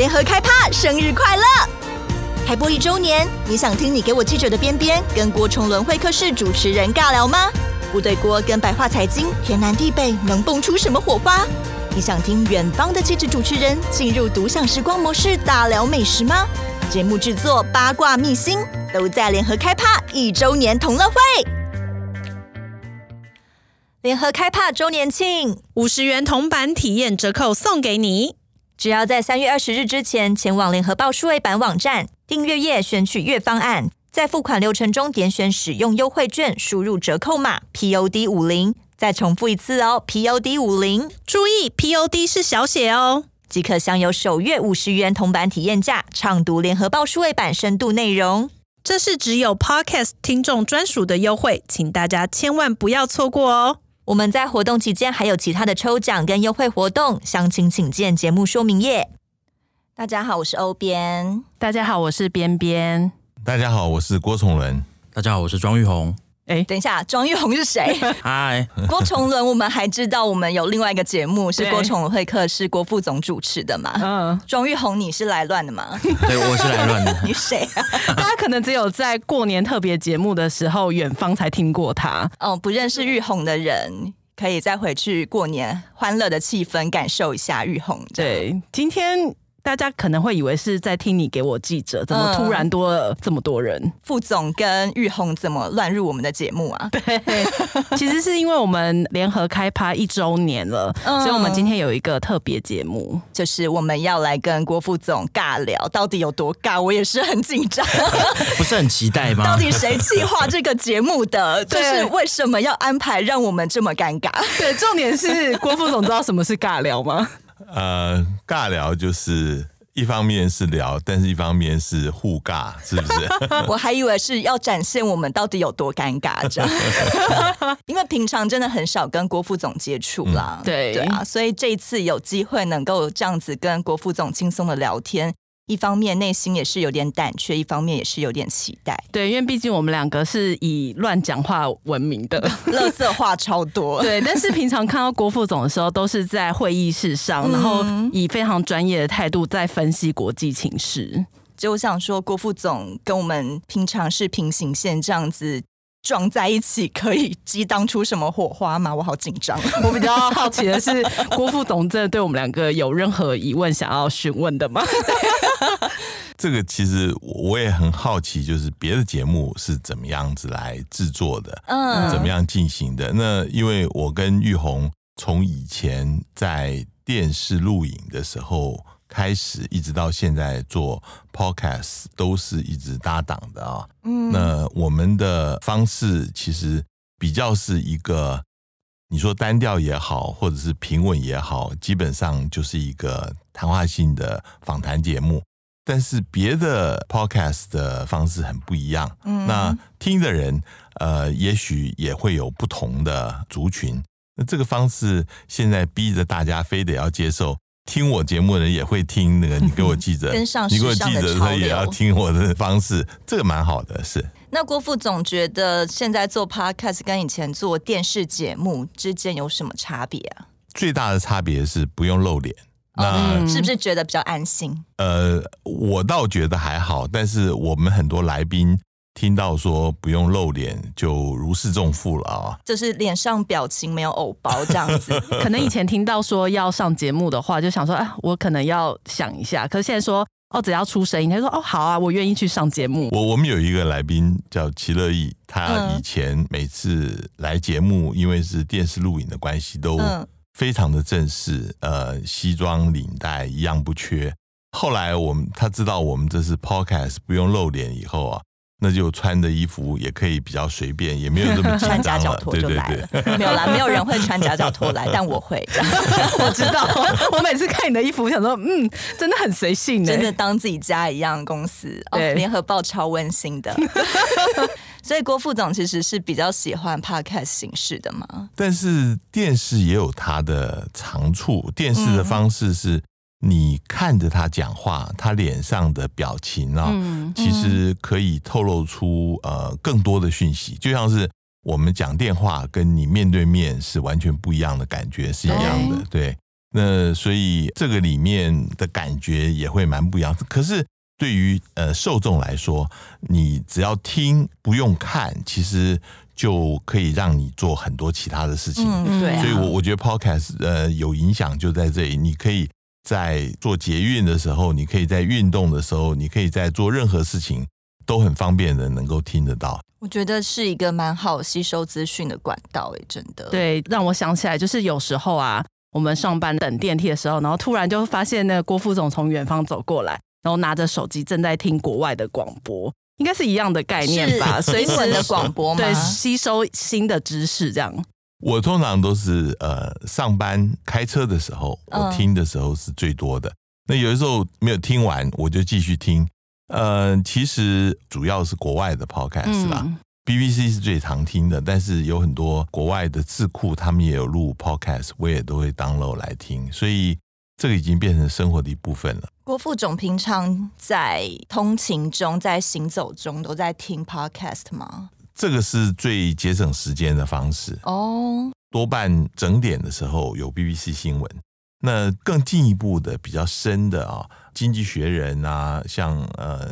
联合开趴，生日快乐！开播一周年，你想听你给我记者的边边跟郭崇伦会客室主持人尬聊吗？部队锅跟白话财经天南地北能蹦出什么火花？你想听远方的气质主持人进入独享时光模式大聊美食吗？节目制作八卦秘辛都在联合开趴一周年同乐会。联合开趴周年庆，五十元铜板体验折扣送给你。只要在三月二十日之前前往联合报数位版网站订阅页选取月方案，在付款流程中点选使用优惠券，输入折扣码 POD 五零。再重复一次哦，POD 五零。注意，POD 是小写哦，即可享有首月五十元铜板体验价，畅读联合报数位版深度内容。这是只有 Podcast 听众专属的优惠，请大家千万不要错过哦。我们在活动期间还有其他的抽奖跟优惠活动，详情请见节目说明页。大家好，我是欧边。大家好，我是边边。大家好，我是郭崇伦。大家好，我是庄玉红。哎，等一下，庄玉红是谁？嗨，郭崇伦，我们还知道我们有另外一个节目是郭崇伦会客，是郭副总主持的嘛？嗯，庄玉红，你是来乱的吗？对，我是来乱的。你谁啊？大家可能只有在过年特别节目的时候，远方才听过他。哦，不认识玉红的人，可以再回去过年欢乐的气氛，感受一下玉红。对，今天。大家可能会以为是在听你给我记者，怎么突然多了这么多人？嗯、副总跟玉红怎么乱入我们的节目啊？对，其实是因为我们联合开趴一周年了，嗯、所以我们今天有一个特别节目，就是我们要来跟郭副总尬聊，到底有多尬？我也是很紧张，不是很期待吗？到底谁计划这个节目的？就是为什么要安排让我们这么尴尬？对，重点是郭副总知道什么是尬聊吗？呃，尬聊就是一方面是聊，但是一方面是互尬，是不是？我还以为是要展现我们到底有多尴尬，这样。因为平常真的很少跟郭副总接触啦，嗯、对对啊，所以这一次有机会能够这样子跟郭副总轻松的聊天。一方面内心也是有点胆怯，一方面也是有点期待。对，因为毕竟我们两个是以乱讲话闻名的，乐色话超多。对，但是平常看到郭副总的时候，都是在会议室上，嗯、然后以非常专业的态度在分析国际情势。就我想说，郭副总跟我们平常是平行线这样子。撞在一起可以激荡出什么火花吗？我好紧张。我比较好奇的是，郭副总真的对我们两个有任何疑问想要询问的吗？这个其实我也很好奇，就是别的节目是怎么样子来制作的，嗯，怎么样进行的？那因为我跟玉红从以前在电视录影的时候。开始一直到现在做 podcast 都是一直搭档的啊。嗯，那我们的方式其实比较是一个，你说单调也好，或者是平稳也好，基本上就是一个谈话性的访谈节目。但是别的 podcast 的方式很不一样。嗯，那听的人呃，也许也会有不同的族群。那这个方式现在逼着大家非得要接受。听我节目的人也会听那个，你给我记着，跟上你给我记着，他也要听我的方式，这个蛮好的。是。那郭副总觉得现在做 podcast 跟以前做电视节目之间有什么差别啊？最大的差别是不用露脸，那、嗯、是不是觉得比较安心？呃，我倒觉得还好，但是我们很多来宾。听到说不用露脸就如释重负了啊，就是脸上表情没有偶包这样子。可能以前听到说要上节目的话，就想说啊，我可能要想一下。可是现在说哦，只要出声音，他说哦好啊，我愿意去上节目。我我们有一个来宾叫齐乐意，他以前每次来节目，因为是电视录影的关系，都非常的正式，呃，西装领带一样不缺。后来我们他知道我们这是 podcast 不用露脸以后啊。那就穿的衣服也可以比较随便，也没有这么穿夹脚拖就来了。对对对没有啦，没有人会穿夹脚拖来，但我会。我知道，我每次看你的衣服，我想说，嗯，真的很随性，真的当自己家一样。公司对，联合报超温馨的。所以郭副总其实是比较喜欢 podcast 形式的嘛。但是电视也有它的长处，电视的方式是。嗯你看着他讲话，他脸上的表情啊，嗯嗯、其实可以透露出呃更多的讯息，就像是我们讲电话跟你面对面是完全不一样的感觉，是一样的。对，那所以这个里面的感觉也会蛮不一样。可是对于呃受众来说，你只要听不用看，其实就可以让你做很多其他的事情。嗯，对啊。所以我我觉得 Podcast 呃有影响就在这里，你可以在做捷运的时候，你可以在运动的时候，你可以在做任何事情都很方便的能够听得到。我觉得是一个蛮好吸收资讯的管道，诶，真的。对，让我想起来，就是有时候啊。我们上班等电梯的时候，然后突然就发现那个郭副总从远方走过来，然后拿着手机正在听国外的广播，应该是一样的概念吧？随时的广播吗？对，吸收新的知识这样。我通常都是呃上班开车的时候，我听的时候是最多的。嗯、那有的时候没有听完，我就继续听。呃，其实主要是国外的 podcast 啦。嗯 BBC 是最常听的，但是有很多国外的智库，他们也有录 Podcast，我也都会 download 来听，所以这个已经变成生活的一部分了。郭副总平常在通勤中、在行走中都在听 Podcast 吗？这个是最节省时间的方式哦。多半整点的时候有 BBC 新闻。那更进一步的、比较深的啊，《经济学人》啊，像呃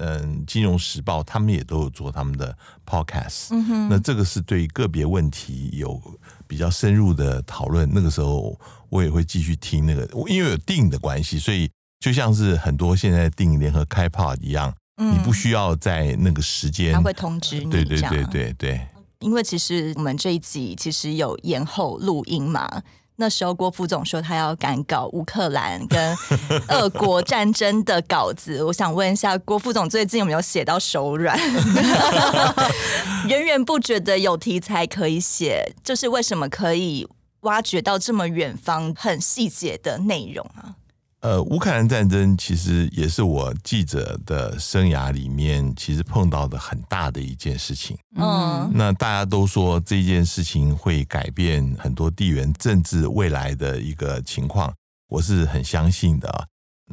嗯，《金融时报》，他们也都有做他们的 podcast。嗯哼。那这个是对个别问题有比较深入的讨论。那个时候我也会继续听那个，因为有订的关系，所以就像是很多现在订联合开 pod 一样，嗯，你不需要在那个时间，他会通知你。对对对对对。因为其实我们这一集其实有延后录音嘛。那时候郭副总说他要赶稿乌克兰跟俄国战争的稿子，我想问一下郭副总最近有没有写到手软？源源不绝的有题材可以写，就是为什么可以挖掘到这么远方很细节的内容啊？呃，乌克兰战争其实也是我记者的生涯里面，其实碰到的很大的一件事情。嗯，那大家都说这件事情会改变很多地缘政治未来的一个情况，我是很相信的啊。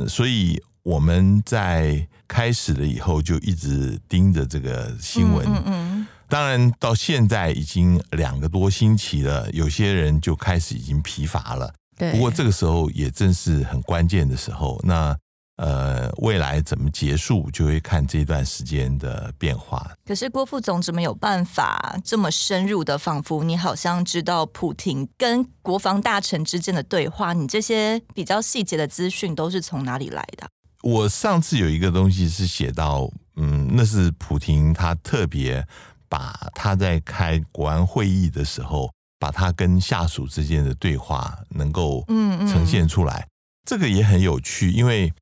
所以我们在开始了以后就一直盯着这个新闻。嗯嗯。当然到现在已经两个多星期了，有些人就开始已经疲乏了。不过这个时候也正是很关键的时候，那呃，未来怎么结束，就会看这段时间的变化。可是郭副总怎么有办法这么深入的，仿佛你好像知道普廷跟国防大臣之间的对话？你这些比较细节的资讯都是从哪里来的？我上次有一个东西是写到，嗯，那是普廷他特别把他在开国安会议的时候。把他跟下属之间的对话能够呈现出来，嗯嗯，这个也很有趣，因为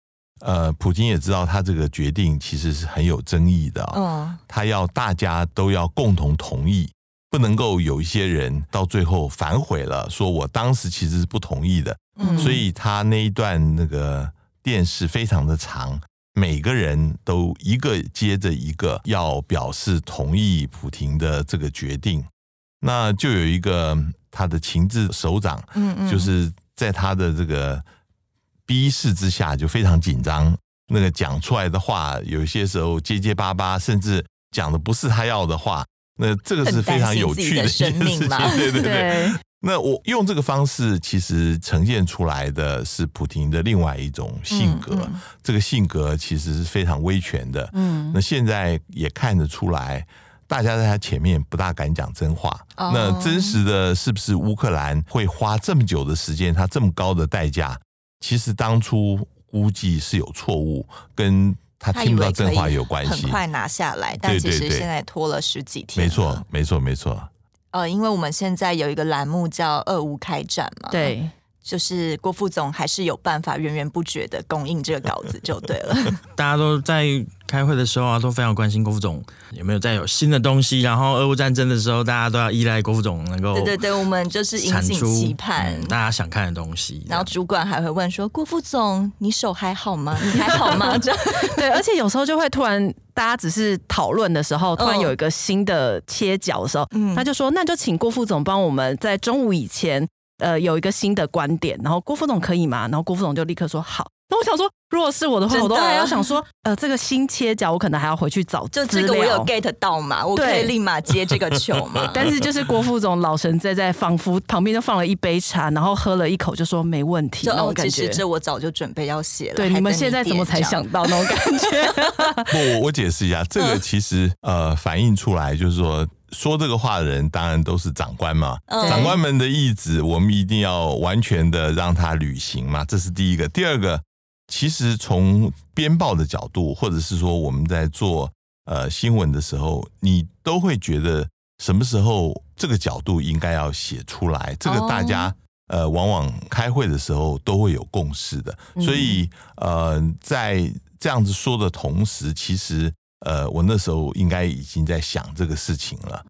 呃，普京也知道他这个决定其实是很有争议的，哦，他要大家都要共同同意，不能够有一些人到最后反悔了，说我当时其实是不同意的，嗯，所以他那一段那个电视非常的长，每个人都一个接着一个要表示同意普京的这个决定。那就有一个他的情治首长，嗯嗯，就是在他的这个逼视之下，就非常紧张。那个讲出来的话，有些时候结结巴巴，甚至讲的不是他要的话。那这个是非常有趣的一件事情，对对对。那我用这个方式，其实呈现出来的是普廷的另外一种性格。这个性格其实是非常威权的。嗯，那现在也看得出来。大家在他前面不大敢讲真话。Oh. 那真实的是不是乌克兰会花这么久的时间，他这么高的代价？其实当初估计是有错误，跟他听不到真话有关系。很快拿下来，但其实现在拖了十几天。没错，没错，没错。呃，因为我们现在有一个栏目叫“俄乌开战”嘛。对。就是郭副总还是有办法源源不绝的供应这个稿子就对了。大家都在开会的时候啊，都非常关心郭副总有没有再有新的东西。然后俄乌战争的时候，大家都要依赖郭副总能够。对对对，我们就是引颈期盼、嗯、大家想看的东西。然后主管还会问说：“郭副总，你手还好吗？你还好吗？”这样对，而且有时候就会突然大家只是讨论的时候，突然有一个新的切角的时候，嗯，他就说：“那就请郭副总帮我们在中午以前。”呃有一个新的观点，然后郭副总可以吗？然后郭副总就立刻说好。那我想说，如果是我的话，我都还要想说，呃，这个新切角，我可能还要回去找，就这个我有 get 到嘛，我可以立马接这个球嘛。但是就是郭副总老神在在，仿佛旁边就放了一杯茶，然后喝了一口，就说没问题。那我感觉，其实这我早就准备要写了。对，你们现在怎么才想到那种感觉？不，我我解释一下，这个其实呃反映出来就是说，说这个话的人当然都是长官嘛，长官们的意志，我们一定要完全的让他履行嘛，这是第一个。第二个。其实从编报的角度，或者是说我们在做呃新闻的时候，你都会觉得什么时候这个角度应该要写出来。这个大家呃往往开会的时候都会有共识的。所以呃在这样子说的同时，其实呃我那时候应该已经在想这个事情了。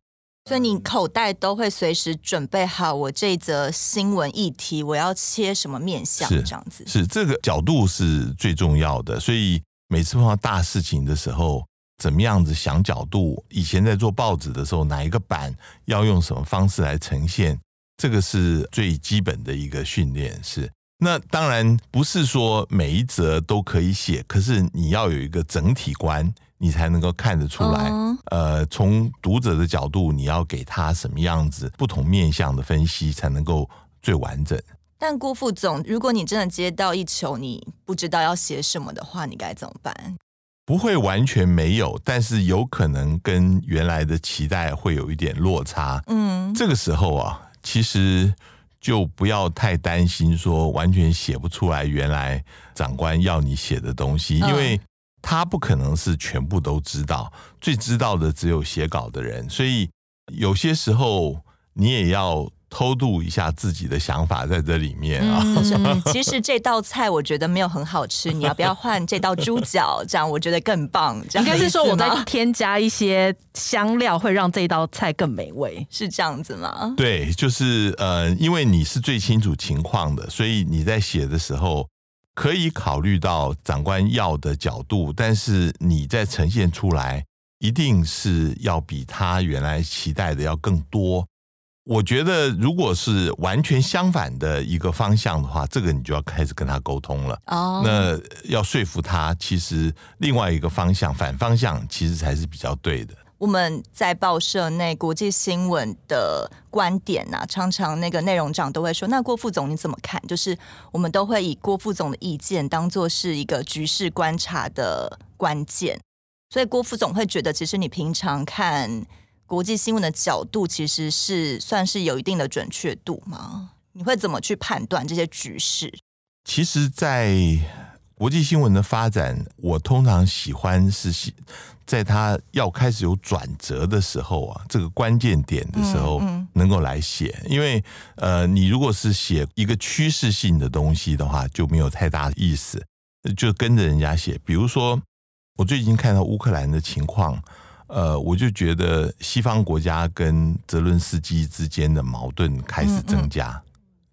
所以你口袋都会随时准备好，我这则新闻议题我要切什么面向，这样子是，是这个角度是最重要的。所以每次碰到大事情的时候，怎么样子想角度？以前在做报纸的时候，哪一个版要用什么方式来呈现？这个是最基本的一个训练。是，那当然不是说每一则都可以写，可是你要有一个整体观。你才能够看得出来，呃，从读者的角度，你要给他什么样子不同面向的分析，才能够最完整。但郭副总，如果你真的接到一球，你不知道要写什么的话，你该怎么办？不会完全没有，但是有可能跟原来的期待会有一点落差。嗯，这个时候啊，其实就不要太担心说完全写不出来原来长官要你写的东西，因为。他不可能是全部都知道，最知道的只有写稿的人，所以有些时候你也要偷渡一下自己的想法在这里面啊。嗯，其实这道菜我觉得没有很好吃，你要不要换这道猪脚？这样我觉得更棒。这样应该是说我在添加一些香料，会让这道菜更美味，是这样子吗？对，就是呃，因为你是最清楚情况的，所以你在写的时候。可以考虑到长官要的角度，但是你在呈现出来，一定是要比他原来期待的要更多。我觉得，如果是完全相反的一个方向的话，这个你就要开始跟他沟通了。哦，那要说服他，其实另外一个方向，反方向，其实才是比较对的。我们在报社内国际新闻的观点呐、啊，常常那个内容长都会说：“那郭副总你怎么看？”就是我们都会以郭副总的意见当做是一个局势观察的关键，所以郭副总会觉得，其实你平常看国际新闻的角度，其实是算是有一定的准确度吗？你会怎么去判断这些局势？其实，在国际新闻的发展，我通常喜欢是。在他要开始有转折的时候啊，这个关键点的时候，能够来写，因为呃，你如果是写一个趋势性的东西的话，就没有太大的意思，就跟着人家写。比如说，我最近看到乌克兰的情况，呃，我就觉得西方国家跟泽伦斯基之间的矛盾开始增加，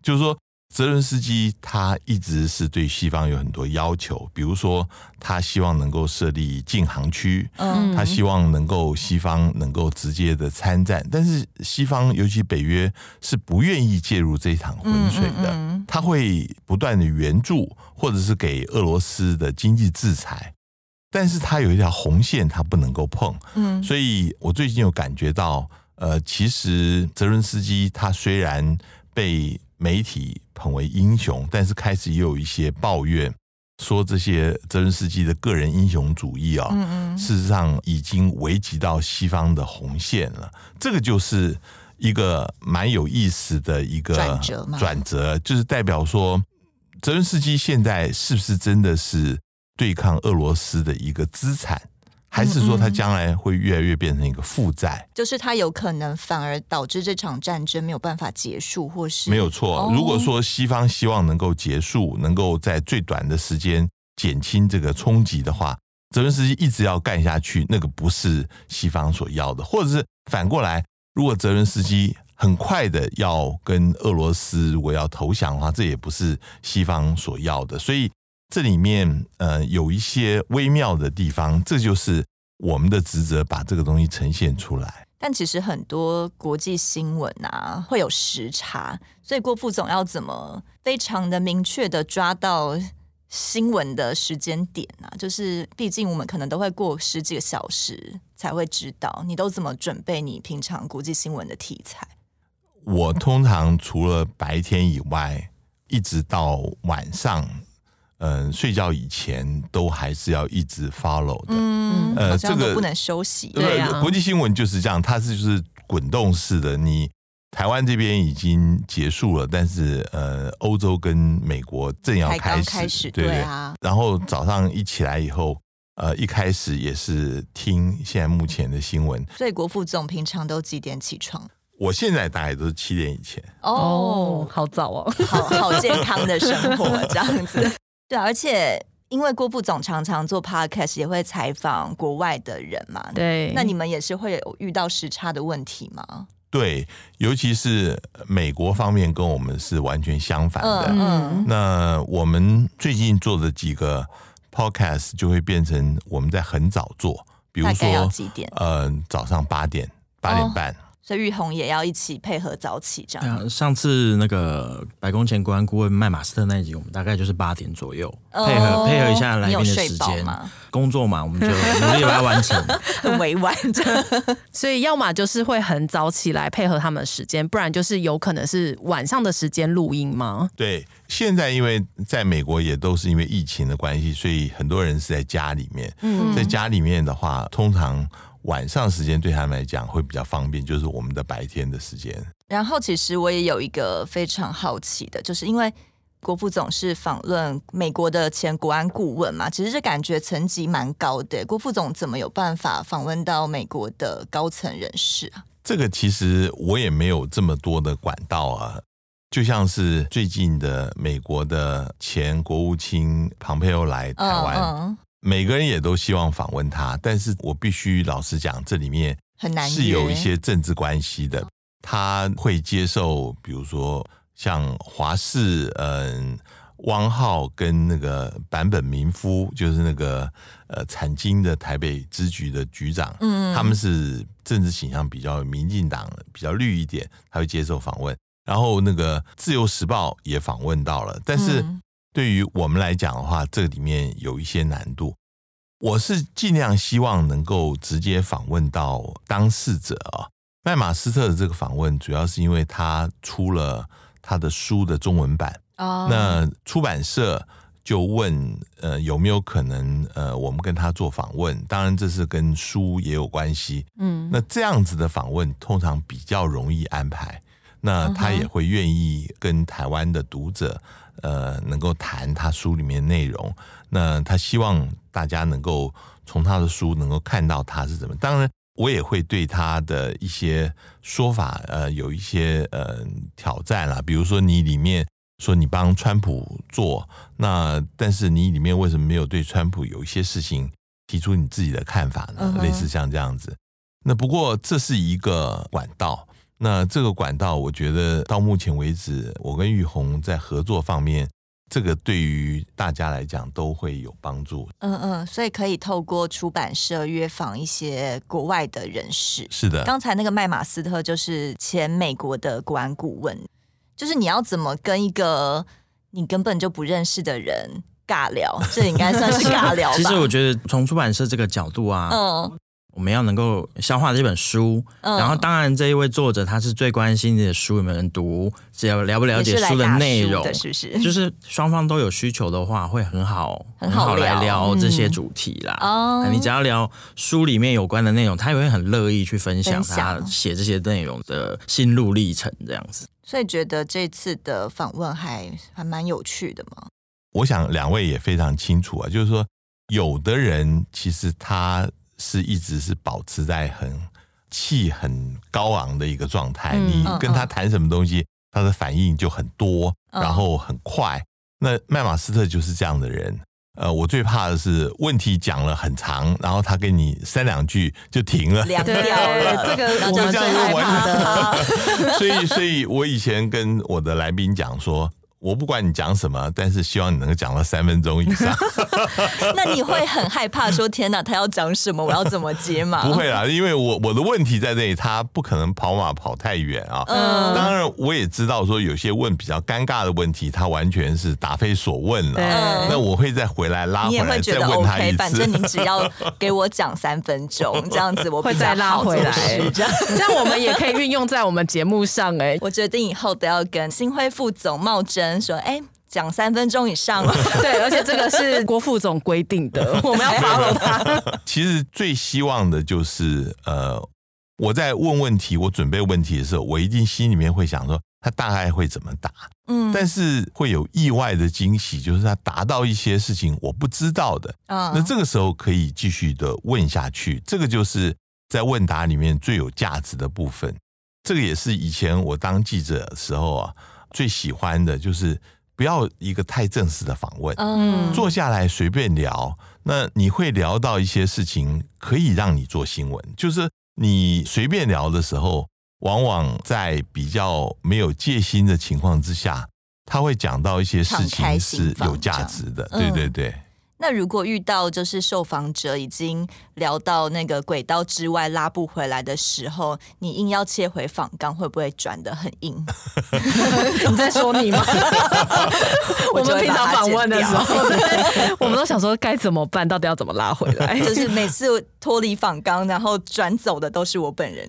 就是说。泽伦斯基他一直是对西方有很多要求，比如说他希望能够设立禁航区，嗯，他希望能够西方能够直接的参战，但是西方尤其北约是不愿意介入这一场浑水的，他会不断的援助或者是给俄罗斯的经济制裁，但是他有一条红线他不能够碰，嗯，所以我最近有感觉到，呃，其实泽伦斯基他虽然被媒体捧为英雄，但是开始也有一些抱怨，说这些泽伦斯基的个人英雄主义啊，嗯嗯，事实上已经危及到西方的红线了。这个就是一个蛮有意思的一个转折，转折就是代表说，泽伦斯基现在是不是真的是对抗俄罗斯的一个资产？还是说他将来会越来越变成一个负债？就是他有可能反而导致这场战争没有办法结束，或是没有错。如果说西方希望能够结束，能够在最短的时间减轻这个冲击的话，泽伦斯基一直要干下去，那个不是西方所要的。或者是反过来，如果泽伦斯基很快的要跟俄罗斯如果要投降的话，这也不是西方所要的。所以。这里面呃有一些微妙的地方，这就是我们的职责，把这个东西呈现出来。但其实很多国际新闻啊会有时差，所以郭副总要怎么非常的明确的抓到新闻的时间点啊？就是毕竟我们可能都会过十几个小时才会知道，你都怎么准备你平常国际新闻的题材？我通常除了白天以外，一直到晚上。嗯，睡觉以前都还是要一直 follow 的。嗯，呃，这个不能休息。对啊，国际新闻就是这样，它是就是滚动式的。你台湾这边已经结束了，但是呃，欧洲跟美国正要开始，开始对，对啊。然后早上一起来以后，呃，一开始也是听现在目前的新闻。所以国副总平常都几点起床？我现在大概都是七点以前。哦，好早哦，好好健康的生活 这样子。对，而且因为郭副总常常做 podcast，也会采访国外的人嘛。对，那你们也是会有遇到时差的问题吗？对，尤其是美国方面跟我们是完全相反的。嗯，那我们最近做的几个 podcast 就会变成我们在很早做，比如说几点？呃，早上八点、八点半。哦所以玉红也要一起配合早起，这样。啊、上次那个白宫前国安顾问麦马斯特那一集，我们大概就是八点左右，哦、配合配合一下来宾的时间。工作嘛，我们就努力把它完成。很委婉的，所以要么就是会很早起来配合他们的时间，不然就是有可能是晚上的时间录音吗？对，现在因为在美国也都是因为疫情的关系，所以很多人是在家里面。嗯，在家里面的话，通常。晚上时间对他们来讲会比较方便，就是我们的白天的时间。然后，其实我也有一个非常好奇的，就是因为郭副总是访问美国的前国安顾问嘛，其实这感觉层级蛮高的。郭副总怎么有办法访问到美国的高层人士啊？这个其实我也没有这么多的管道啊，就像是最近的美国的前国务卿庞佩奥来台湾。嗯嗯每个人也都希望访问他，但是我必须老实讲，这里面很难是有一些政治关系的。他会接受，比如说像华视，嗯，汪浩跟那个坂本明夫，就是那个呃产经的台北支局的局长，嗯，他们是政治倾向比较民进党比较绿一点，他会接受访问。然后那个自由时报也访问到了，但是。对于我们来讲的话，这里面有一些难度。我是尽量希望能够直接访问到当事者啊。麦马斯特的这个访问，主要是因为他出了他的书的中文版。哦。那出版社就问，呃，有没有可能，呃，我们跟他做访问？当然，这是跟书也有关系。嗯。那这样子的访问通常比较容易安排。那他也会愿意跟台湾的读者。呃，能够谈他书里面内容，那他希望大家能够从他的书能够看到他是怎么。当然，我也会对他的一些说法，呃，有一些呃挑战啦。比如说，你里面说你帮川普做，那但是你里面为什么没有对川普有一些事情提出你自己的看法呢？类似像这样子。那不过这是一个管道。那这个管道，我觉得到目前为止，我跟玉红在合作方面，这个对于大家来讲都会有帮助。嗯嗯，所以可以透过出版社约访一些国外的人士。是的，刚才那个麦马斯特就是前美国的国安顾问，就是你要怎么跟一个你根本就不认识的人尬聊？这应该算是尬聊吧？其实我觉得从出版社这个角度啊，嗯。我们要能够消化这本书，嗯、然后当然这一位作者他是最关心你的书有没有人读，只要了不了解书的内容，是，是不是？就是双方都有需求的话，会很好很好来聊这些主题啦。你只要聊书里面有关的内容，他也会很乐意去分享他写这些内容的心路历程，这样子。所以觉得这次的访问还还蛮有趣的嘛。我想两位也非常清楚啊，就是说有的人其实他。是一直是保持在很气很高昂的一个状态，嗯、你跟他谈什么东西，嗯、他的反应就很多，嗯、然后很快。那麦马斯特就是这样的人。呃，我最怕的是问题讲了很长，然后他跟你三两句就停了，凉掉了。这个我们最害怕的。所以，所以我以前跟我的来宾讲说，我不管你讲什么，但是希望你能够讲到三分钟以上。那你会很害怕说天哪，他要讲什么？我要怎么接吗？不会啦，因为我我的问题在这里，他不可能跑马跑太远啊。嗯，当然我也知道说有些问比较尴尬的问题，他完全是答非所问了。嗯，那我会再回来拉回来再问他一次。反正你只要给我讲三分钟，这样子我会再拉回来。这 样这样我们也可以运用在我们节目上哎。我决定以后都要跟新辉副总茂珍。说哎，讲三分钟以上了，对，而且这个是 郭副总规定的，我们要 follow 他。其实最希望的就是，呃，我在问问题，我准备问题的时候，我一定心里面会想说，他大概会怎么答，嗯，但是会有意外的惊喜，就是他答到一些事情我不知道的，嗯，那这个时候可以继续的问下去，这个就是在问答里面最有价值的部分。这个也是以前我当记者的时候啊。最喜欢的就是不要一个太正式的访问，嗯，坐下来随便聊，那你会聊到一些事情，可以让你做新闻。就是你随便聊的时候，往往在比较没有戒心的情况之下，他会讲到一些事情是有价值的。对对对。那如果遇到就是受访者已经聊到那个轨道之外拉不回来的时候，你硬要切回访纲，会不会转的很硬？你在说你吗？我，我们平常访问的时候，我们都想说该怎么办，到底要怎么拉回来？就是每次脱离访纲，然后转走的都是我本人。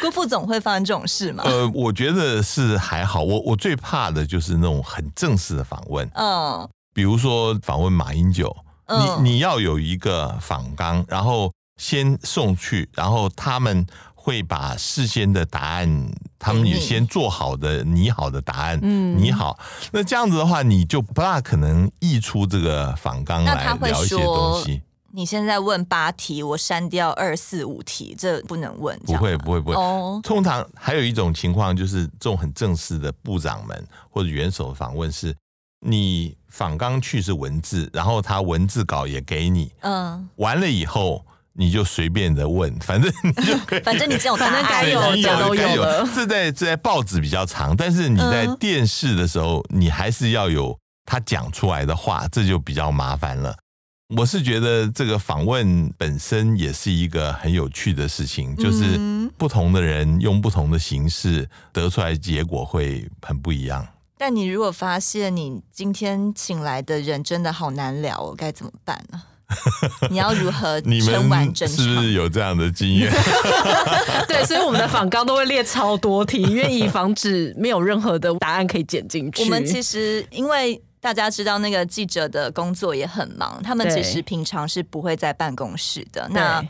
郭副总会发生这种事吗？呃，我觉得是还好。我我最怕的就是那种很正式的访问。嗯。比如说访问马英九，你你要有一个访纲，然后先送去，然后他们会把事先的答案，他们也先做好的拟好的答案，嗯，拟好。那这样子的话，你就不大可能溢出这个访纲来聊一些东西。你现在问八题，我删掉二四五题，这不能问。不会不会不会。哦，通常还有一种情况，就是这种很正式的部长们或者元首访问是。你访纲去是文字，然后他文字稿也给你，嗯，完了以后你就随便的问，反正你就可以，反正你这种反正该有的都有了。这在这在报纸比较长，但是你在电视的时候，你还是要有他讲出来的话，这就比较麻烦了。我是觉得这个访问本身也是一个很有趣的事情，就是不同的人用不同的形式得出来结果会很不一样。但你如果发现你今天请来的人真的好难聊，我该怎么办呢？你要如何撑完整场？是不是有这样的经验？对，所以我们的访纲都会列超多题，因为以防止没有任何的答案可以剪进去。我们其实因为大家知道那个记者的工作也很忙，他们其实平常是不会在办公室的。那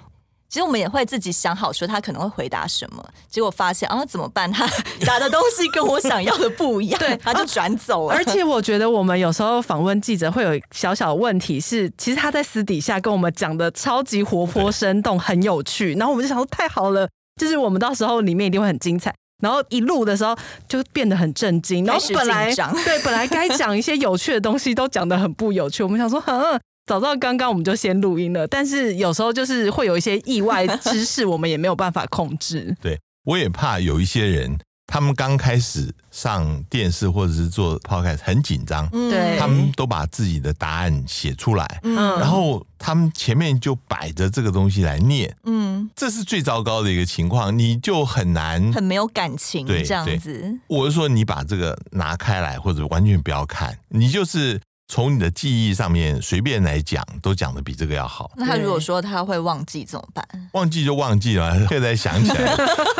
其实我们也会自己想好说他可能会回答什么，结果发现啊怎么办？他 答的东西跟我想要的不一样，对，他就转走了。而且我觉得我们有时候访问记者会有小小的问题是，其实他在私底下跟我们讲的超级活泼生动，很有趣，然后我们就想说太好了，就是我们到时候里面一定会很精彩。然后一录的时候就变得很震惊，然后本来对本来该讲一些有趣的东西都讲得很不有趣，我们想说嗯。早知道刚刚我们就先录音了，但是有时候就是会有一些意外之事，我们也没有办法控制。对，我也怕有一些人，他们刚开始上电视或者是做 podcast 很紧张，对，他们都把自己的答案写出来，嗯，然后他们前面就摆着这个东西来念，嗯，这是最糟糕的一个情况，你就很难很没有感情，对，这样子。我是说，你把这个拿开来，或者完全不要看，你就是。从你的记忆上面随便来讲，都讲的比这个要好。那他如果说他会忘记怎么办？忘记就忘记了，现在想起来。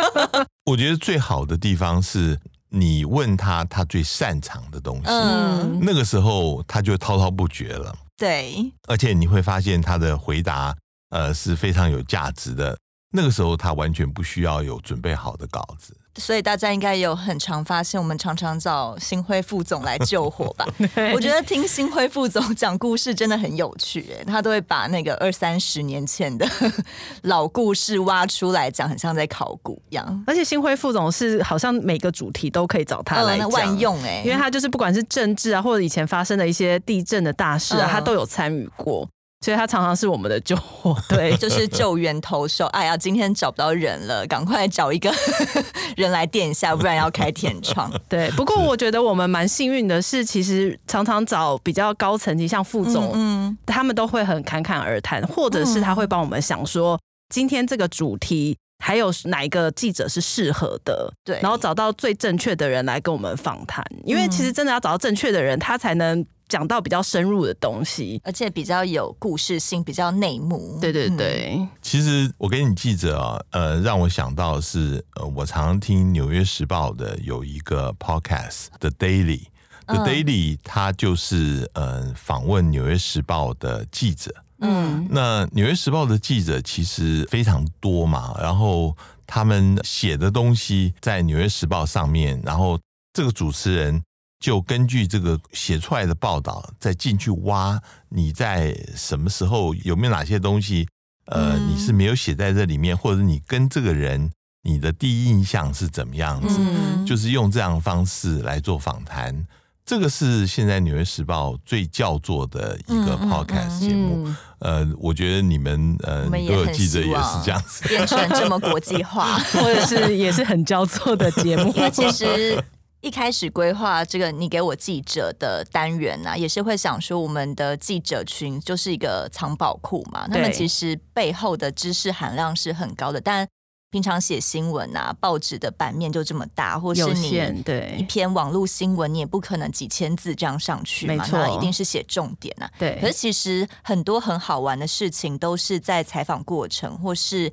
我觉得最好的地方是你问他他最擅长的东西，嗯，那个时候他就滔滔不绝了。对，而且你会发现他的回答呃是非常有价值的。那个时候他完全不需要有准备好的稿子。所以大家应该有很常发现，我们常常找新辉副总来救火吧？我觉得听新辉副总讲故事真的很有趣，哎，他都会把那个二三十年前的 老故事挖出来讲，很像在考古一样。而且新辉副总是好像每个主题都可以找他来讲，万用哎，因为他就是不管是政治啊，或者以前发生的一些地震的大事啊，他都有参与过。所以他常常是我们的救火 队，就是救援投手。哎呀，今天找不到人了，赶快找一个 人来垫一下，不然要开天窗。对，不过我觉得我们蛮幸运的是，其实常常找比较高层级，像副总，嗯，他们都会很侃侃而谈，或者是他会帮我们想说，今天这个主题还有哪一个记者是适合的，对，然后找到最正确的人来跟我们访谈，因为其实真的要找到正确的人，他才能。讲到比较深入的东西，而且比较有故事性，比较内幕。对对对，嗯、其实我给你记者啊，呃，让我想到的是，呃，我常常听《纽约时报》的有一个 podcast，《The Daily》，《The Daily》它就是呃访问《纽约时报》的记者。嗯，那《纽约时报》的记者其实非常多嘛，然后他们写的东西在《纽约时报》上面，然后这个主持人。就根据这个写出来的报道，再进去挖你在什么时候有没有哪些东西，呃，你是没有写在这里面，或者你跟这个人你的第一印象是怎么样子，就是用这样的方式来做访谈。这个是现在《纽约时报》最叫座的一个 podcast 节目。呃，我觉得你们呃，所有记者也是这样子，变成这么国际化，或者是也是很叫座的节目，因为其实。一开始规划这个你给我记者的单元啊，也是会想说，我们的记者群就是一个藏宝库嘛。他们其实背后的知识含量是很高的，但平常写新闻啊，报纸的版面就这么大，或是你对一篇网络新闻，你也不可能几千字这样上去嘛，那一定是写重点啊。对，可是其实很多很好玩的事情都是在采访过程或是。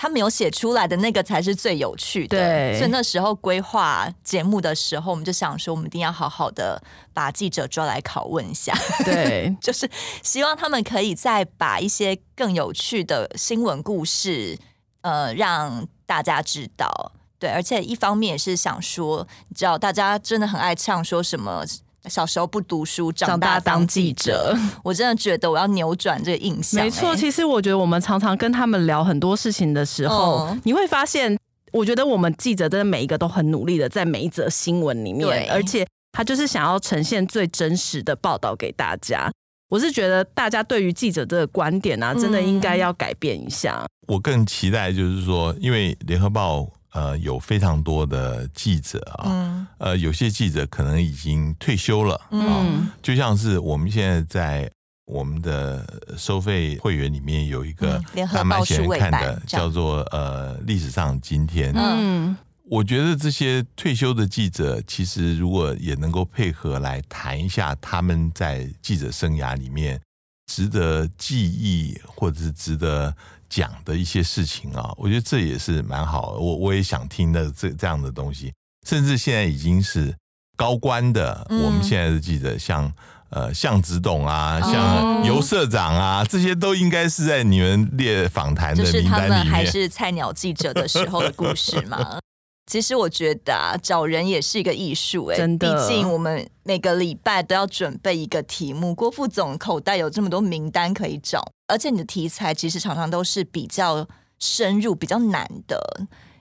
他没有写出来的那个才是最有趣的，对。所以那时候规划节目的时候，我们就想说，我们一定要好好的把记者抓来拷问一下，对，就是希望他们可以再把一些更有趣的新闻故事，呃，让大家知道，对。而且一方面也是想说，你知道，大家真的很爱唱说什么。小时候不读书，长大当记者。我真的觉得我要扭转这个印象。没错，其实我觉得我们常常跟他们聊很多事情的时候，嗯、你会发现，我觉得我们记者真的每一个都很努力的在每一则新闻里面，而且他就是想要呈现最真实的报道给大家。我是觉得大家对于记者这个观点啊，真的应该要改变一下。我更期待就是说，因为联合报。呃，有非常多的记者啊，嗯、呃，有些记者可能已经退休了啊，嗯、就像是我们现在在我们的收费会员里面有一个还蛮喜欢看的，叫做呃历史上今天。嗯，我觉得这些退休的记者，其实如果也能够配合来谈一下他们在记者生涯里面值得记忆或者是值得。讲的一些事情啊，我觉得这也是蛮好的。我我也想听的这这样的东西，甚至现在已经是高官的，嗯、我们现在的记者，像呃向子董啊，像游社长啊，这些都应该是在你们列访谈的名单里面。就是他们还是菜鸟记者的时候的故事吗？其实我觉得啊，找人也是一个艺术哎，真的。毕竟我们每个礼拜都要准备一个题目，郭副总口袋有这么多名单可以找，而且你的题材其实常常都是比较深入、比较难的。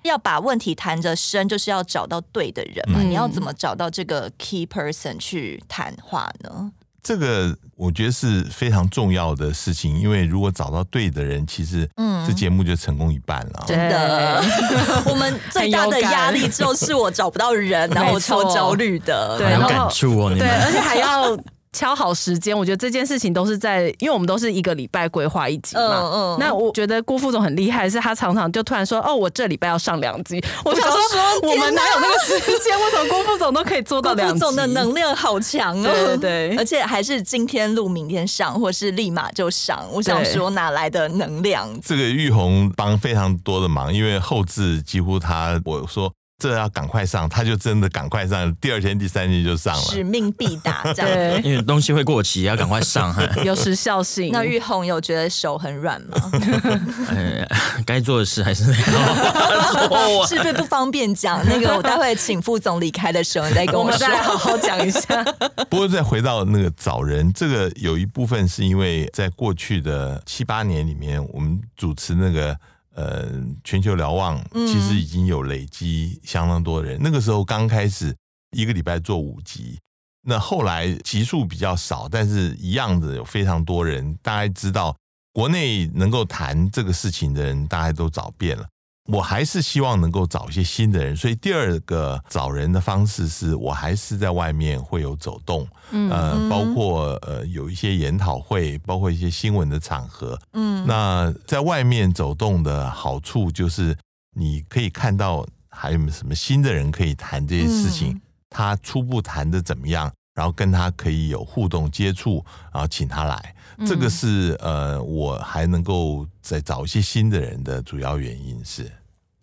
要把问题谈得深，就是要找到对的人嘛。嗯、你要怎么找到这个 key person 去谈话呢？这个我觉得是非常重要的事情，因为如果找到对的人，其实嗯这节目就成功一半了。真的，我们最大的压力就是我找不到人，然后超焦虑的，对，有感触哦，你们对，而且还要。敲好时间，我觉得这件事情都是在，因为我们都是一个礼拜规划一集嘛。嗯嗯。那我觉得郭副总很厉害，是他常常就突然说：“哦，我这礼拜要上两集。”我想说，我们哪有那个时间？为什么郭副总都可以做到两集？郭副总的能量好强哦。对对。而且还是今天录，明天上，或是立马就上。我想说，哪来的能量？这个玉红帮非常多的忙，因为后置几乎他我说。这要赶快上，他就真的赶快上，第二天、第三天就上了，使命必达，这样。因为东西会过期，要赶快上，有时效性。那玉红有觉得手很软吗？哎，该做的事还是那个，是不是不方便讲？那个我待会请副总离开的时候，你再跟我说，再好好讲一下。不过再回到那个找人，这个有一部分是因为在过去的七八年里面，我们主持那个。呃，全球瞭望其实已经有累积相当多的人。嗯、那个时候刚开始，一个礼拜做五集，那后来集数比较少，但是一样的有非常多人，大家知道国内能够谈这个事情的人，大家都找遍了。我还是希望能够找一些新的人，所以第二个找人的方式是我还是在外面会有走动，嗯，呃，包括呃有一些研讨会，包括一些新闻的场合，嗯，那在外面走动的好处就是你可以看到还有没有什么新的人可以谈这些事情。嗯他初步谈的怎么样？然后跟他可以有互动接触，然后请他来，这个是呃，我还能够再找一些新的人的主要原因是。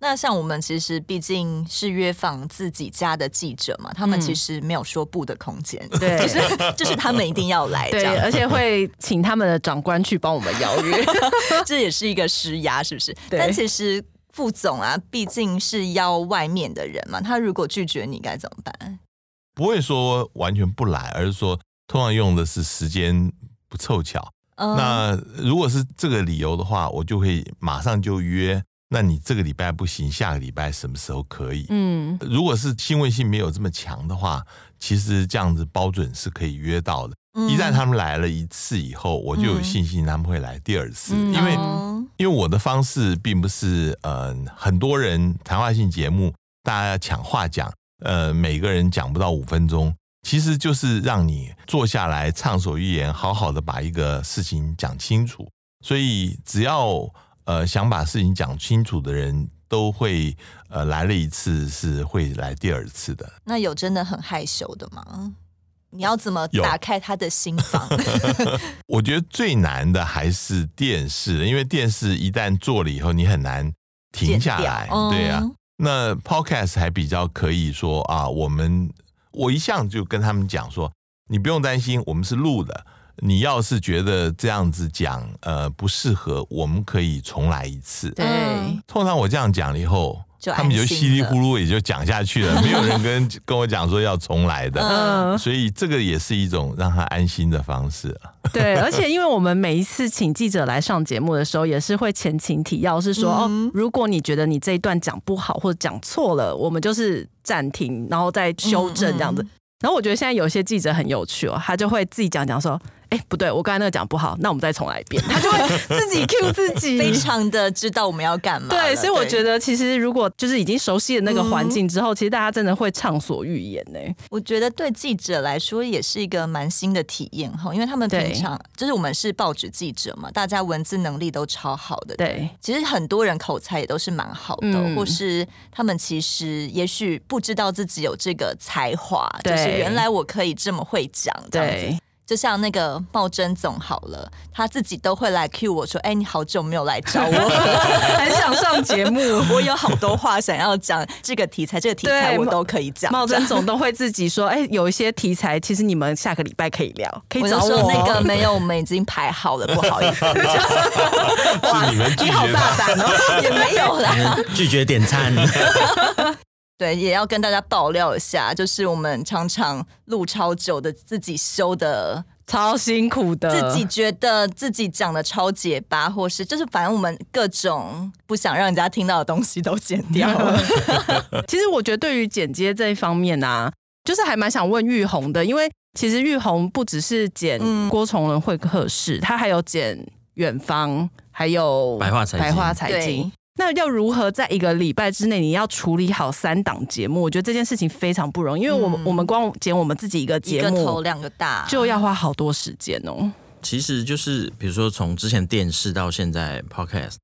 那像我们其实毕竟是约访自己家的记者嘛，他们其实没有说不的空间，对、嗯，就是就是他们一定要来，对，而且会请他们的长官去帮我们邀约，这也是一个施压，是不是？但其实。副总啊，毕竟是邀外面的人嘛，他如果拒绝你该怎么办？不会说完全不来，而是说通常用的是时间不凑巧。嗯、那如果是这个理由的话，我就会马上就约。那你这个礼拜不行，下个礼拜什么时候可以？嗯，如果是新闻性没有这么强的话，其实这样子包准是可以约到的。一旦他们来了一次以后，我就有信心他们会来第二次，嗯、因为、嗯、因为我的方式并不是呃很多人谈话性节目，大家要抢话讲，呃每个人讲不到五分钟，其实就是让你坐下来畅所欲言，好好的把一个事情讲清楚。所以只要呃想把事情讲清楚的人，都会呃来了一次是会来第二次的。那有真的很害羞的吗？你要怎么打开 他的心房？我觉得最难的还是电视，因为电视一旦做了以后，你很难停下来。嗯、对啊，那 Podcast 还比较可以说啊，我们我一向就跟他们讲说，你不用担心，我们是录的。你要是觉得这样子讲呃不适合，我们可以重来一次。对，通常我这样讲了以后。他们就稀里糊涂也就讲下去了，没有人跟跟我讲说要重来的，嗯，所以这个也是一种让他安心的方式。对，而且因为我们每一次请记者来上节目的时候，也是会前情提要，是说哦，如果你觉得你这一段讲不好或者讲错了，我们就是暂停，然后再修正这样子。然后我觉得现在有些记者很有趣哦，他就会自己讲讲说。哎，不对，我刚才那个讲不好，那我们再重来一遍。他就会自己 cue 自己，非常的知道我们要干嘛。对，所以我觉得其实如果就是已经熟悉了那个环境之后，嗯、其实大家真的会畅所欲言呢。我觉得对记者来说也是一个蛮新的体验哈，因为他们平常就是我们是报纸记者嘛，大家文字能力都超好的。对，其实很多人口才也都是蛮好的，嗯、或是他们其实也许不知道自己有这个才华，就是原来我可以这么会讲这样子。对就像那个茂珍总好了，他自己都会来 cue 我说：“哎、欸，你好久没有来找我，很想上节目。我有好多话想要讲，这个题材，这个题材我都可以讲。”茂珍总都会自己说：“哎、欸，有一些题材，其实你们下个礼拜可以聊，可以找我。”我说那个没有，我们已经排好了，不好意思。哇，你们拒绝好大胆哦，也没有啦，拒绝点餐。对，也要跟大家爆料一下，就是我们常常录超久的，自己修的超辛苦的，自己觉得自己讲的超结巴，或是就是反正我们各种不想让人家听到的东西都剪掉了。其实我觉得对于剪接这一方面啊，就是还蛮想问玉红的，因为其实玉红不只是剪郭崇伦会客室，他还有剪远方，还有白话财经。白话财经。那要如何在一个礼拜之内，你要处理好三档节目？我觉得这件事情非常不容易，因为我们、嗯、我们光剪我们自己一个节目，一个头两个大，就要花好多时间哦。其实就是比如说从之前电视到现在 Podcast，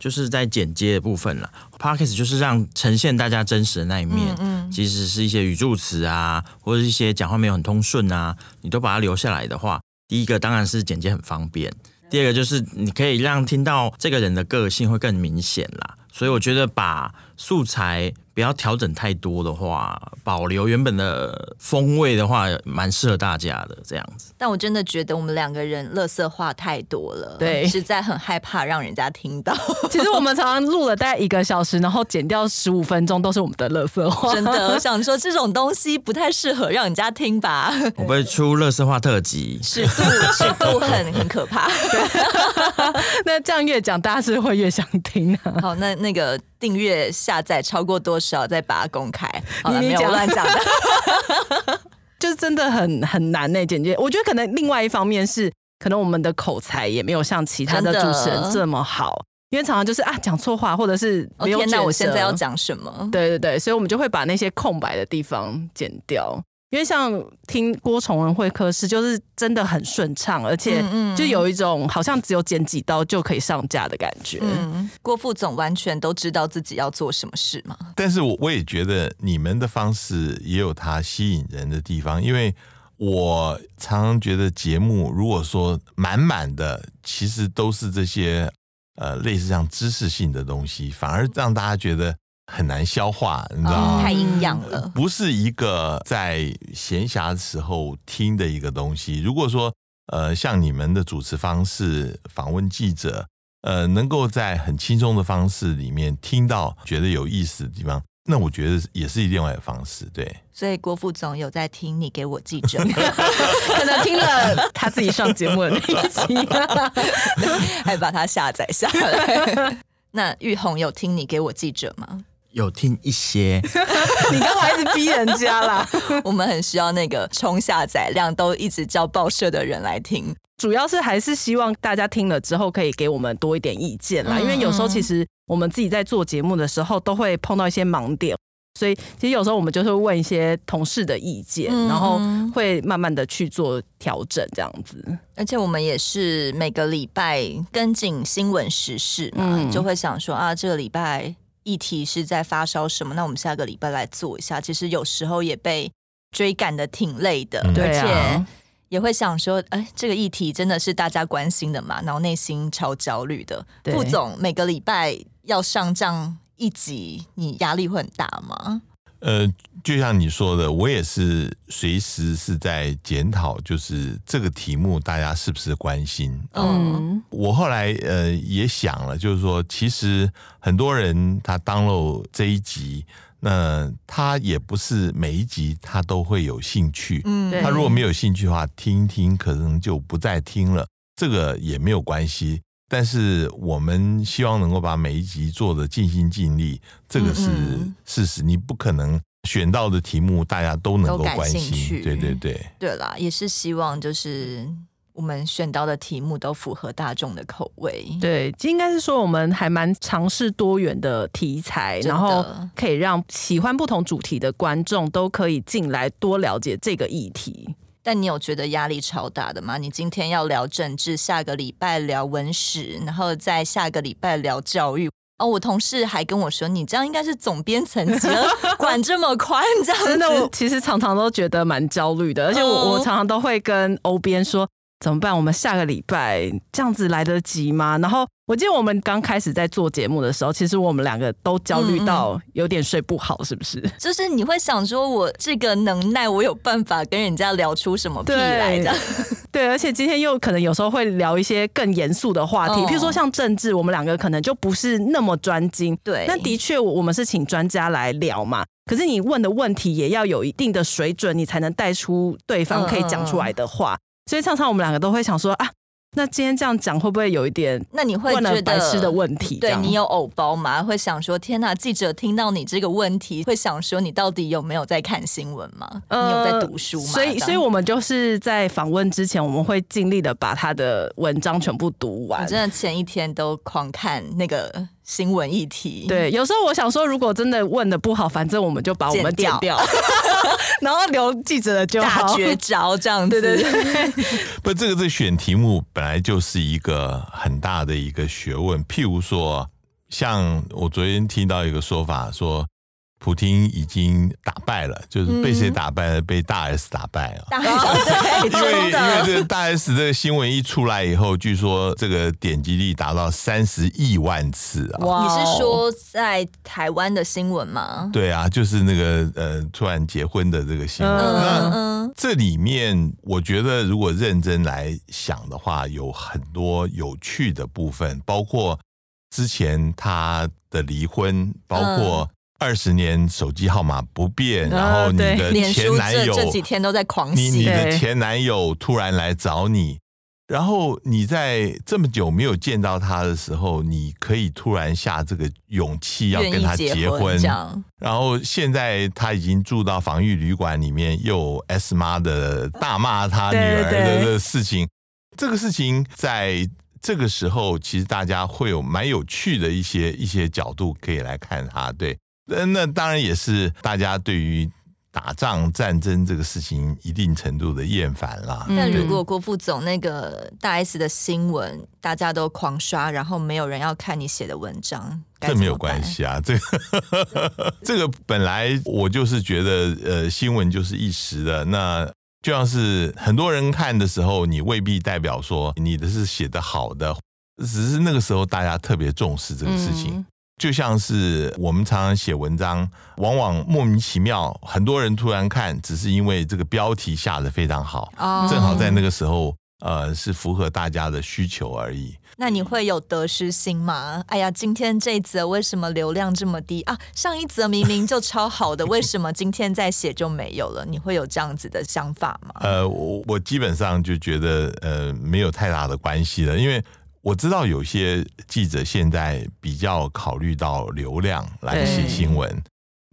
就是在剪接的部分了。Podcast 就是让呈现大家真实的那一面，嗯，嗯，即使是一些语助词啊，或者一些讲话没有很通顺啊，你都把它留下来的话，第一个当然是剪接很方便。第二个就是你可以让听到这个人的个性会更明显啦，所以我觉得把素材。不要调整太多的话，保留原本的风味的话，蛮适合大家的这样子。但我真的觉得我们两个人乐色话太多了，对，实在很害怕让人家听到。其实我们常常录了大概一个小时，然后剪掉十五分钟，都是我们的乐色话。真的，我想说这种东西不太适合让人家听吧。我会出乐色话特辑，尺度尺度很很可怕。那这样越讲，大家是会越想听啊。好，那那个。订阅下载超过多少再把它公开？你没有乱讲的。就是真的很很难呢、欸。简介，我觉得可能另外一方面是，可能我们的口才也没有像其他的主持人这么好，因为常常就是啊讲错话，或者是没有。天哪，我现在要讲什么？对对对，所以我们就会把那些空白的地方剪掉。因为像听郭崇文会客室，就是真的很顺畅，而且就有一种好像只有剪几刀就可以上架的感觉。嗯，郭副总完全都知道自己要做什么事嘛。但是我我也觉得你们的方式也有它吸引人的地方，因为我常常觉得节目如果说满满的，其实都是这些呃类似像知识性的东西，反而让大家觉得。很难消化，你知道吗？太营养了，不是一个在闲暇的时候听的一个东西。如果说呃，像你们的主持方式访问记者，呃，能够在很轻松的方式里面听到觉得有意思的地方，那我觉得也是另外一个方式。对，所以郭副总有在听你给我记者，可能听了他自己上节目的那一期，还把它下载下来。那玉红有听你给我记者吗？有听一些，你干嘛一直逼人家啦？我们很需要那个冲下载量，都一直叫报社的人来听。主要是还是希望大家听了之后可以给我们多一点意见啦，嗯、因为有时候其实我们自己在做节目的时候都会碰到一些盲点，所以其实有时候我们就是问一些同事的意见，嗯、然后会慢慢的去做调整这样子。而且我们也是每个礼拜跟进新闻时事嘛，嗯、就会想说啊，这个礼拜。议题是在发烧什么？那我们下个礼拜来做一下。其实有时候也被追赶的挺累的，嗯、而且也会想说，哎，这个议题真的是大家关心的嘛？然后内心超焦虑的。副总每个礼拜要上这样一集，你压力会很大吗？呃，就像你说的，我也是随时是在检讨，就是这个题目大家是不是关心？嗯，我后来呃也想了，就是说，其实很多人他 download 这一集，那他也不是每一集他都会有兴趣。嗯，他如果没有兴趣的话，听一听可能就不再听了，这个也没有关系。但是我们希望能够把每一集做的尽心尽力，这个是事实。你不可能选到的题目大家都能够关心，对对对。对啦，也是希望就是我们选到的题目都符合大众的口味。对，应该是说我们还蛮尝试多元的题材，然后可以让喜欢不同主题的观众都可以进来多了解这个议题。但你有觉得压力超大的吗？你今天要聊政治，下个礼拜聊文史，然后再下个礼拜聊教育。哦，我同事还跟我说，你这样应该是总编层级了，管这么宽，这样子。真的，我其实常常都觉得蛮焦虑的，而且我、嗯、我常常都会跟欧编说。怎么办？我们下个礼拜这样子来得及吗？然后我记得我们刚开始在做节目的时候，其实我们两个都焦虑到有点睡不好，是不是？就是你会想说，我这个能耐，我有办法跟人家聊出什么屁来的？对，而且今天又可能有时候会聊一些更严肃的话题，譬如说像政治，我们两个可能就不是那么专精。对，那的确我们是请专家来聊嘛。可是你问的问题也要有一定的水准，你才能带出对方可以讲出来的话。所以常常我们两个都会想说啊，那今天这样讲会不会有一点？那你会觉得白痴的问题？对你有偶包吗？会想说天哪，记者听到你这个问题，会想说你到底有没有在看新闻吗？呃、你有在读书吗？所以，所以我们就是在访问之前，我们会尽力的把他的文章全部读完。我真的前一天都狂看那个。新闻议题，对，有时候我想说，如果真的问的不好，反正我们就把我们剪掉，剪掉 然后留记者的就好。大绝招这样子，对对对。不，这个是选题目本来就是一个很大的一个学问。譬如说，像我昨天听到一个说法说。普京已经打败了，就是被谁打败了？嗯、被大 S 打败了。大 S，因为因为这个大 S 这个新闻一出来以后，据说这个点击率达到三十亿万次啊！哇，你是说在台湾的新闻吗？对啊，就是那个呃，突然结婚的这个新闻。嗯、那这里面，我觉得如果认真来想的话，有很多有趣的部分，包括之前他的离婚，包括、嗯。二十年手机号码不变，然后你的前男友这几天都在狂喜，你你的前男友突然来找你，然后你在这么久没有见到他的时候，你可以突然下这个勇气要跟他结婚，结婚然后现在他已经住到防御旅馆里面，又 S 妈的大骂他女儿的的事情，这个事情在这个时候，其实大家会有蛮有趣的一些一些角度可以来看他。对，那那当然也是大家对于。打仗战争这个事情一定程度的厌烦啦。但如果郭副总那个大 S 的新闻大家都狂刷，然后没有人要看你写的文章，这没有关系啊。这个这个本来我就是觉得，呃，新闻就是一时的。那就像是很多人看的时候，你未必代表说你的是写的好的，只是那个时候大家特别重视这个事情。嗯就像是我们常常写文章，往往莫名其妙，很多人突然看，只是因为这个标题下的非常好，正好在那个时候，呃，是符合大家的需求而已。那你会有得失心吗？哎呀，今天这一则为什么流量这么低啊？上一则明明就超好的，为什么今天再写就没有了？你会有这样子的想法吗？呃，我我基本上就觉得，呃，没有太大的关系了，因为。我知道有些记者现在比较考虑到流量来写新闻。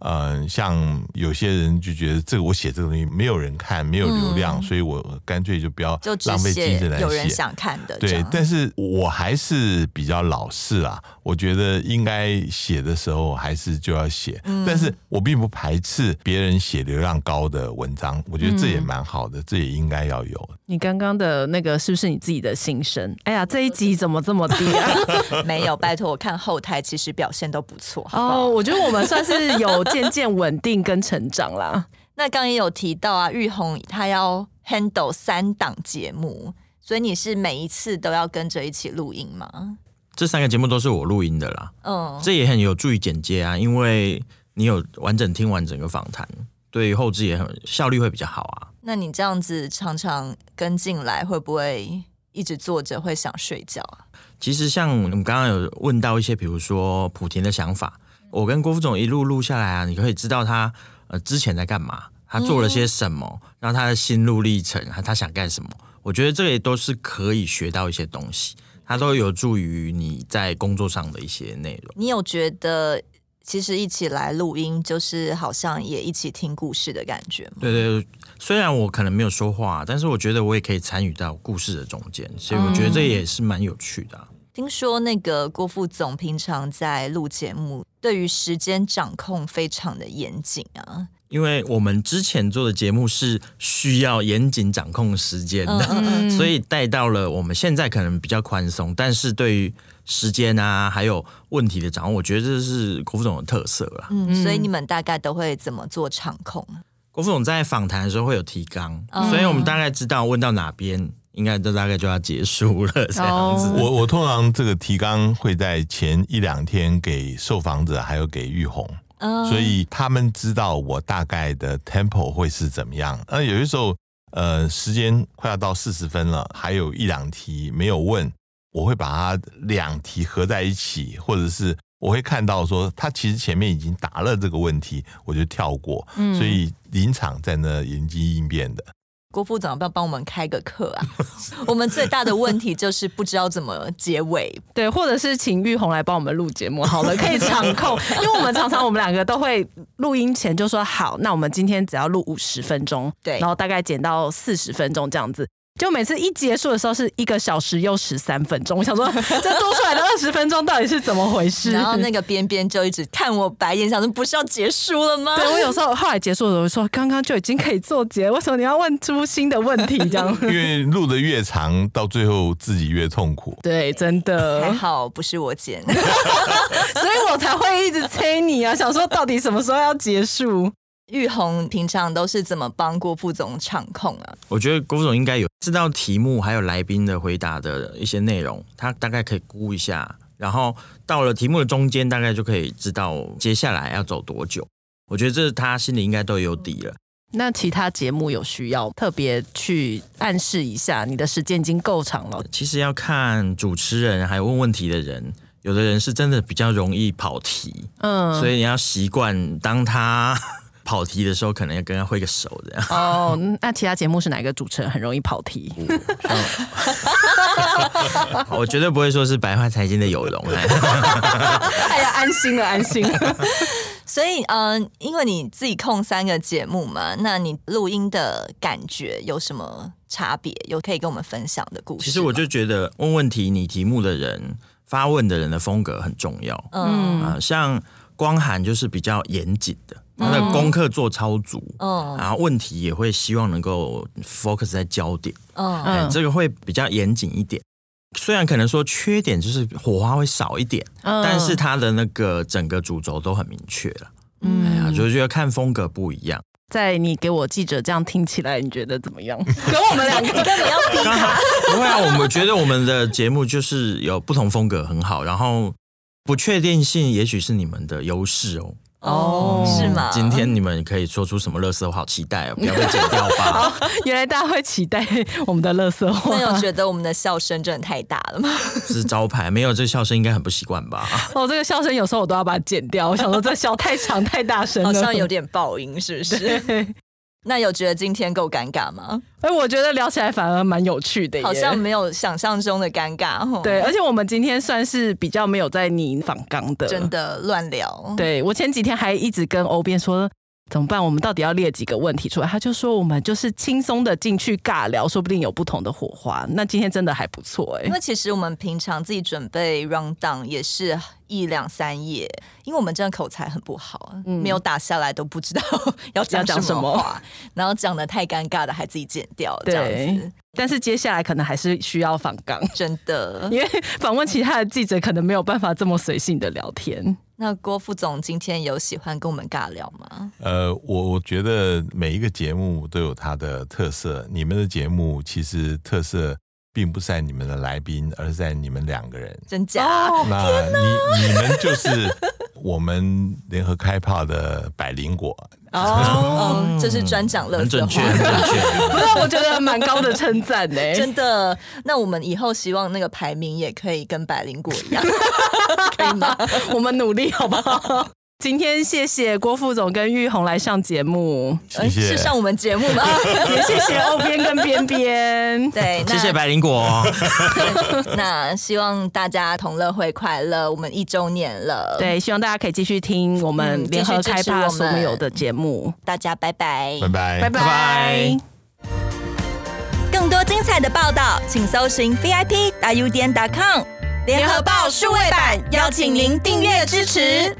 嗯，像有些人就觉得这个我写这个东西没有人看，没有流量，嗯、所以我干脆就不要浪费精神来写。有人想看的，对，但是我还是比较老实啊。我觉得应该写的时候还是就要写，嗯、但是我并不排斥别人写流量高的文章，我觉得这也蛮好的，嗯、这也应该要有。你刚刚的那个是不是你自己的心声？哎呀，这一集怎么这么低啊？没有，拜托我看后台其实表现都不错。哦，我觉得我们算是有。渐渐稳定跟成长啦。那刚刚也有提到啊，玉红她要 handle 三档节目，所以你是每一次都要跟着一起录音吗？这三个节目都是我录音的啦。嗯，这也很有助于剪接啊，因为你有完整听完整个访谈，对于后制也很效率会比较好啊。那你这样子常常跟进来，会不会一直坐着会想睡觉啊？其实像我们刚刚有问到一些，比如说莆田的想法。我跟郭副总一路录下来啊，你可以知道他呃之前在干嘛，他做了些什么，嗯、然后他的心路历程，他想干什么。我觉得这也都是可以学到一些东西，它都有助于你在工作上的一些内容。你有觉得其实一起来录音，就是好像也一起听故事的感觉吗？对对，虽然我可能没有说话，但是我觉得我也可以参与到故事的中间，所以我觉得这也是蛮有趣的、啊。嗯听说那个郭副总平常在录节目，对于时间掌控非常的严谨啊。因为我们之前做的节目是需要严谨掌控时间的，所以带到了我们现在可能比较宽松，但是对于时间啊还有问题的掌握，我觉得这是郭副总的特色啦。嗯，所以你们大概都会怎么做场控？郭副总在访谈的时候会有提纲，嗯、所以我们大概知道问到哪边。应该都大概就要结束了，这样子。我我通常这个提纲会在前一两天给受访者，还有给玉红，所以他们知道我大概的 tempo 会是怎么样。那有些时候，呃，时间快要到四十分了，还有一两题没有问，我会把它两题合在一起，或者是我会看到说他其实前面已经答了这个问题，我就跳过。所以临场在那临机应变的。郭副总要不要帮我们开个课啊？我们最大的问题就是不知道怎么结尾，对，或者是请玉红来帮我们录节目，好了，可以场控，因为我们常常我们两个都会录音前就说好，那我们今天只要录五十分钟，对，然后大概剪到四十分钟这样子。就每次一结束的时候是一个小时又十三分钟，我想说 这多出来的二十分钟到底是怎么回事？然后那个边边就一直看我白眼，想说不是要结束了吗？对，我有时候后来结束的时候说，刚刚就已经可以做结，为什么你要问出新的问题？这样，因为录的越长，到最后自己越痛苦。对，真的还好不是我剪，所以我才会一直催你啊，想说到底什么时候要结束。玉红平常都是怎么帮郭副总场控啊？我觉得郭副总应该有知道题目，还有来宾的回答的一些内容，他大概可以估一下，然后到了题目的中间，大概就可以知道接下来要走多久。我觉得这他心里应该都有底了。那其他节目有需要特别去暗示一下，你的时间已经够长了。其实要看主持人还有问问题的人，有的人是真的比较容易跑题，嗯，所以你要习惯当他。跑题的时候，可能要跟他挥个手这样。哦，那其他节目是哪个主持人很容易跑题？嗯、我绝对不会说是白话财经的有容。哎呀，安心了，安心了。所以，嗯、呃，因为你自己控三个节目嘛，那你录音的感觉有什么差别？有可以跟我们分享的故事？其实我就觉得问问题、你题目的人、发问的人的风格很重要。嗯啊、呃，像光涵就是比较严谨的，他的功课做超足。嗯，然后问题也会希望能够 focus 在焦点。嗯嗯，这个会比较严谨一点。虽然可能说缺点就是火花会少一点，嗯、但是他的那个整个主轴都很明确了。嗯，哎呀，就是觉得看风格不一样。在你给我记者这样听起来，你觉得怎么样？跟我们两个根本要比他。不会啊，我们觉得我们的节目就是有不同风格很好，然后不确定性也许是你们的优势哦。哦，是吗？今天你们可以说出什么乐色话？好期待哦，不要被剪掉吧。原来大家会期待我们的乐色话。没有觉得我们的笑声真的太大了吗？是招牌，没有这个笑声应该很不习惯吧？哦，这个笑声有时候我都要把它剪掉。我想说这笑太长太大声了，好像有点爆音，是不是？那有觉得今天够尴尬吗？哎，我觉得聊起来反而蛮有趣的，好像没有想象中的尴尬。对，而且我们今天算是比较没有在你访纲的，真的乱聊。对，我前几天还一直跟欧编说怎么办，我们到底要列几个问题出来？他就说我们就是轻松的进去尬聊，说不定有不同的火花。那今天真的还不错哎，因为其实我们平常自己准备 round down 也是。一两三页，因为我们真的口才很不好，嗯、没有打下来都不知道 要讲讲什么话，然后讲的太尴尬的还自己剪掉这样子。但是接下来可能还是需要访港，真的，因为访问其他的记者可能没有办法这么随性的聊天。那郭副总今天有喜欢跟我们尬聊吗？呃，我我觉得每一个节目都有它的特色，你们的节目其实特色。并不在你们的来宾，而是在你们两个人。真假？那你你们就是我们联合开炮的百灵果哦，这是专讲乐色话，很准确，很准确。不是，我觉得蛮高的称赞呢。真的。那我们以后希望那个排名也可以跟百灵果一样，可以吗？我们努力，好不好？今天谢谢郭副总跟玉红来上节目，谢谢是上我们节目吗？也谢谢欧边跟边边，对，谢谢百灵果。那希望大家同乐会快乐，我们一周年了，对，希望大家可以继续听我们联合开发所有的节目，大家拜拜，拜拜，拜拜。更多精彩的报道，请搜寻 VIP 大 U 点 com 联合报数位版，邀请您订阅支持。